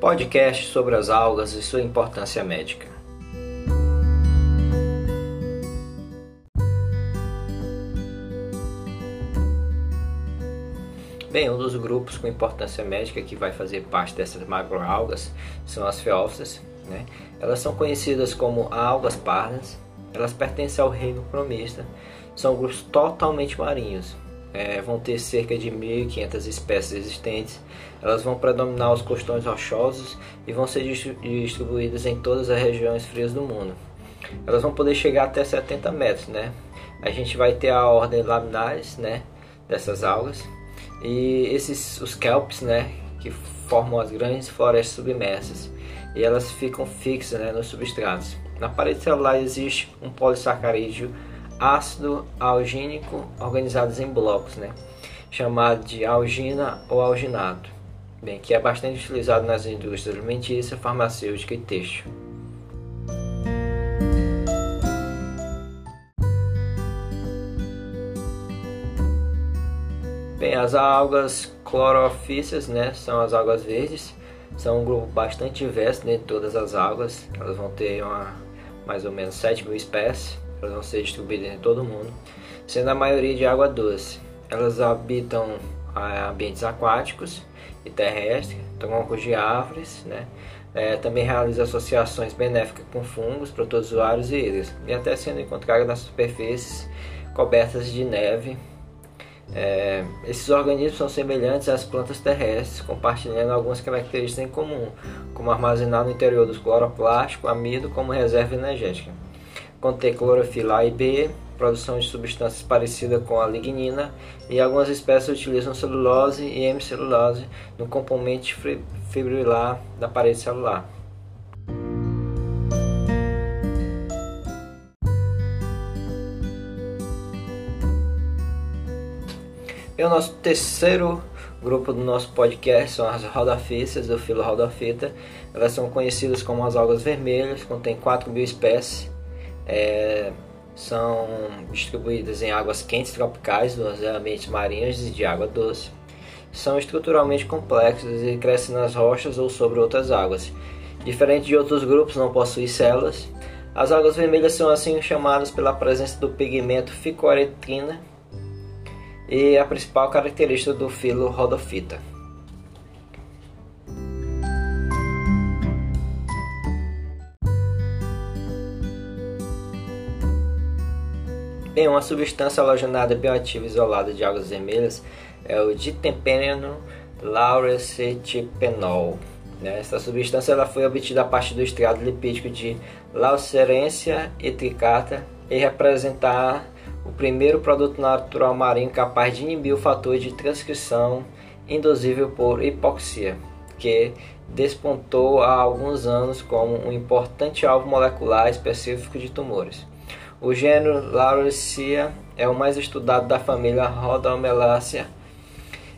podcast sobre as algas e sua importância médica. Bem, um dos grupos com importância médica que vai fazer parte dessas macroalgas são as feófitas. Né? Elas são conhecidas como algas pardas, elas pertencem ao reino promista, são grupos totalmente marinhos, é, vão ter cerca de 1.500 espécies existentes. Elas vão predominar os costões rochosos e vão ser distribuídas em todas as regiões frias do mundo. Elas vão poder chegar até 70 metros, né? A gente vai ter a ordem laminares, né? Dessas algas e esses os kelps, né? Que formam as grandes florestas submersas e elas ficam fixas, né? Nos substratos. Na parede celular existe um polissacarídeo ácido algínico organizados em blocos, né? chamado de algina ou alginato, bem, que é bastante utilizado nas indústrias alimentícia, farmacêutica e têxtil. Bem, as algas clorofíceas, né, são as algas verdes, são um grupo bastante diverso dentro de todas as algas, elas vão ter uma, mais ou menos 7 mil espécies, elas vão ser distribuídas em todo mundo, sendo a maioria de água doce. Elas habitam ah, ambientes aquáticos e terrestres, troncos de árvores, né? É, também realiza associações benéficas com fungos, protozoários e ilhas, e até sendo encontradas nas superfícies cobertas de neve. É, esses organismos são semelhantes às plantas terrestres, compartilhando algumas características em comum, como armazenar no interior dos cloroplástico, amido como reserva energética contém clorofila A e B, produção de substâncias parecidas com a lignina, e algumas espécies utilizam celulose e hemicelulose no componente fibrilar da parede celular. E o nosso terceiro grupo do nosso podcast são as rodafícias do filo rodafita. Elas são conhecidas como as algas vermelhas, contém 4 mil espécies é, são distribuídas em águas quentes tropicais dos ambientes marinhos e de água doce. São estruturalmente complexas e crescem nas rochas ou sobre outras águas. Diferente de outros grupos, não possuem células. As águas vermelhas são assim chamadas pela presença do pigmento ficoretrina e a principal característica do filo rodofita. Bem, uma substância halogenada bioativa isolada de águas vermelhas é o diterpeno lauracetipenol. Né? Essa substância ela foi obtida a partir do estriado lipídico de Laucerência etricata e representar o primeiro produto natural marinho capaz de inibir o fator de transcrição induzível por hipoxia, que despontou há alguns anos como um importante alvo molecular específico de tumores. O gênero Lauracea é o mais estudado da família Rhodomelaceae.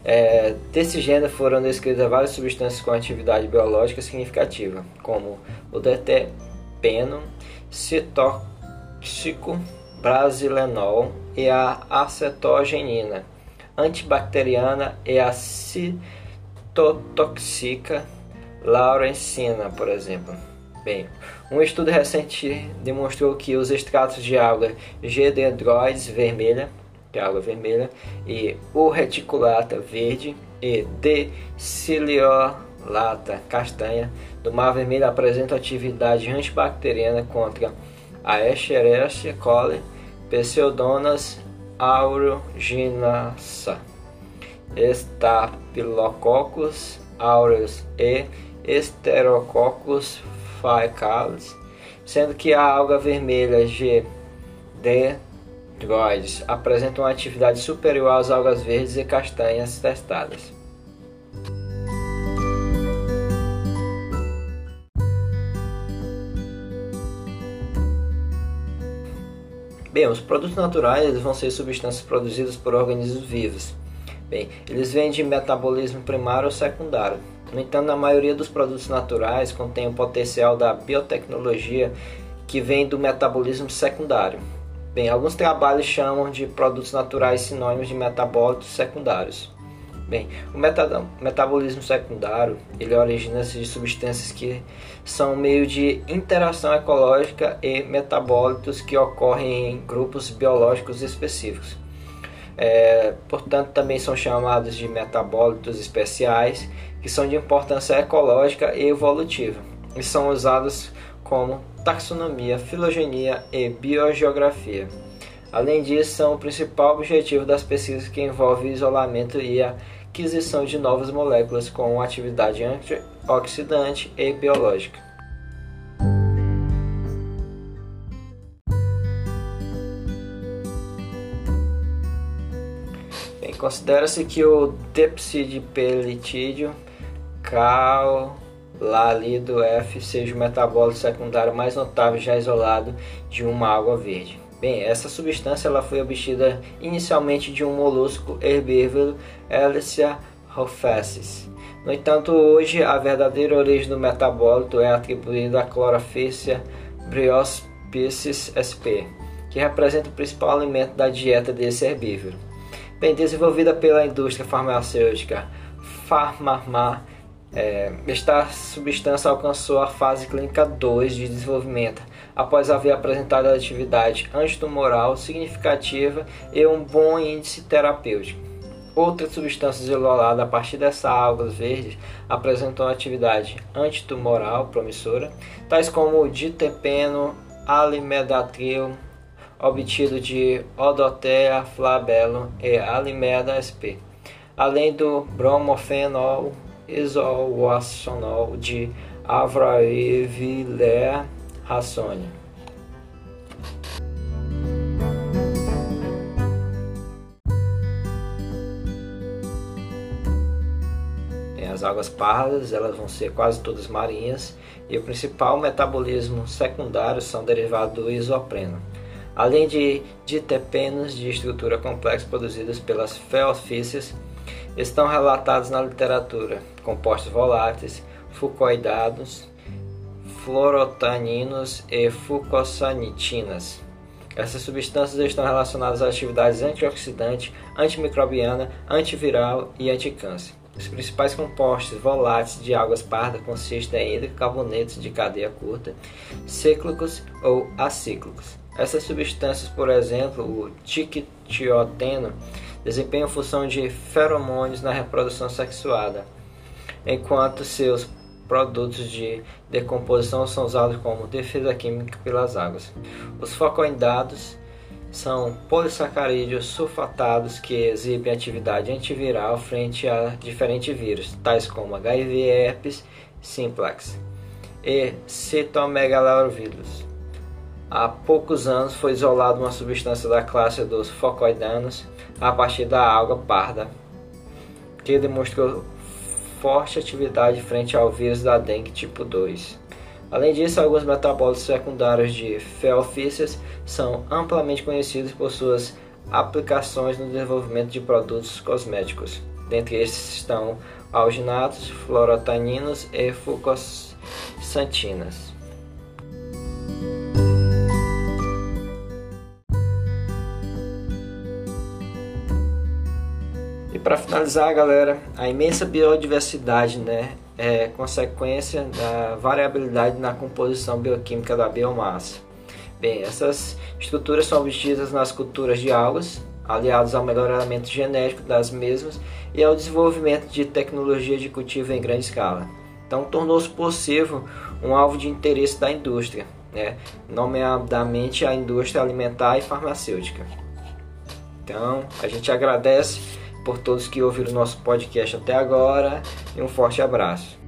É, desse gênero foram descritas várias substâncias com atividade biológica significativa, como o deterpeno, citóxico, brasilenol e a acetogenina, antibacteriana e a citotóxica laurencina, por exemplo. Bem, um estudo recente demonstrou que os extratos de água G-dendroides vermelha, que é água vermelha, e o reticulata verde e deciliolata castanha do mar vermelho apresentam atividade antibacteriana contra a Escherichia coli, Pseudomonas aeruginosa, Staphylococcus aureus e Enterococcus faecalis, sendo que a alga vermelha G. dendroides apresenta uma atividade superior às algas verdes e castanhas testadas. Bem, os produtos naturais vão ser substâncias produzidas por organismos vivos. Bem, eles vêm de metabolismo primário ou secundário. No entanto, a maioria dos produtos naturais contém o potencial da biotecnologia que vem do metabolismo secundário. Bem, alguns trabalhos chamam de produtos naturais sinônimos de metabólitos secundários. Bem, o metabolismo secundário ele origina-se de substâncias que são meio de interação ecológica e metabólitos que ocorrem em grupos biológicos específicos. É, portanto, também são chamados de metabólitos especiais, que são de importância ecológica e evolutiva, e são usados como taxonomia, filogenia e biogeografia. Além disso, são o principal objetivo das pesquisas que envolve isolamento e a aquisição de novas moléculas com atividade antioxidante e biológica. Considera-se que o depsidipelitídeo calalido F seja o metabólito secundário mais notável já isolado de uma água verde. Bem, essa substância ela foi obtida inicialmente de um molusco herbívoro Elysia rofessis. No entanto, hoje a verdadeira origem do metabólito é atribuída à Chlorophycia bryospices sp, que representa o principal alimento da dieta desse herbívoro. Bem, desenvolvida pela indústria farmacêutica Pharmamar, é, esta substância alcançou a fase clínica 2 de desenvolvimento, após haver apresentado atividade antitumoral significativa e um bom índice terapêutico. Outras substâncias isoladas a partir dessas algas verdes apresentam atividade antitumoral promissora, tais como o ditepeno, alimedatril, obtido de Odotea flabellum e Alimeda sp, além do bromofenol isoacionol de Avraivillea raçone. As águas pardas elas vão ser quase todas marinhas e o principal metabolismo secundário são derivados do isopreno, além de diterpenos de estrutura complexa produzidos pelas feofícias estão relatados na literatura compostos voláteis, fucoidados, fluorotaninos e fucosanitinas. Essas substâncias estão relacionadas a atividades antioxidante, antimicrobiana, antiviral e anticâncer. Os principais compostos voláteis de águas pardas consistem em hidrocarbonetos de cadeia curta, cíclicos ou acíclicos. Essas substâncias, por exemplo, o tiquitioteno, desempenham função de feromônios na reprodução sexuada, enquanto seus produtos de decomposição são usados como defesa química pelas águas. Os focoindados são polissacarídeos sulfatados que exibem atividade antiviral frente a diferentes vírus, tais como HIV, herpes simplex e citomegalovírus. Há poucos anos foi isolada uma substância da classe dos focoidanos a partir da água parda, que demonstrou forte atividade frente ao vírus da dengue tipo 2. Além disso, alguns metabólitos secundários de feofícias são amplamente conhecidos por suas aplicações no desenvolvimento de produtos cosméticos. Dentre estes estão alginatos, fluorotaninos e fucosantinas. para finalizar, galera, a imensa biodiversidade né, é consequência da variabilidade na composição bioquímica da biomassa. Bem, essas estruturas são obtidas nas culturas de algas, aliados ao melhoramento genético das mesmas e ao desenvolvimento de tecnologia de cultivo em grande escala. Então, tornou-se possível um alvo de interesse da indústria, né? nomeadamente a indústria alimentar e farmacêutica. Então, a gente agradece por todos que ouviram o nosso podcast até agora e um forte abraço.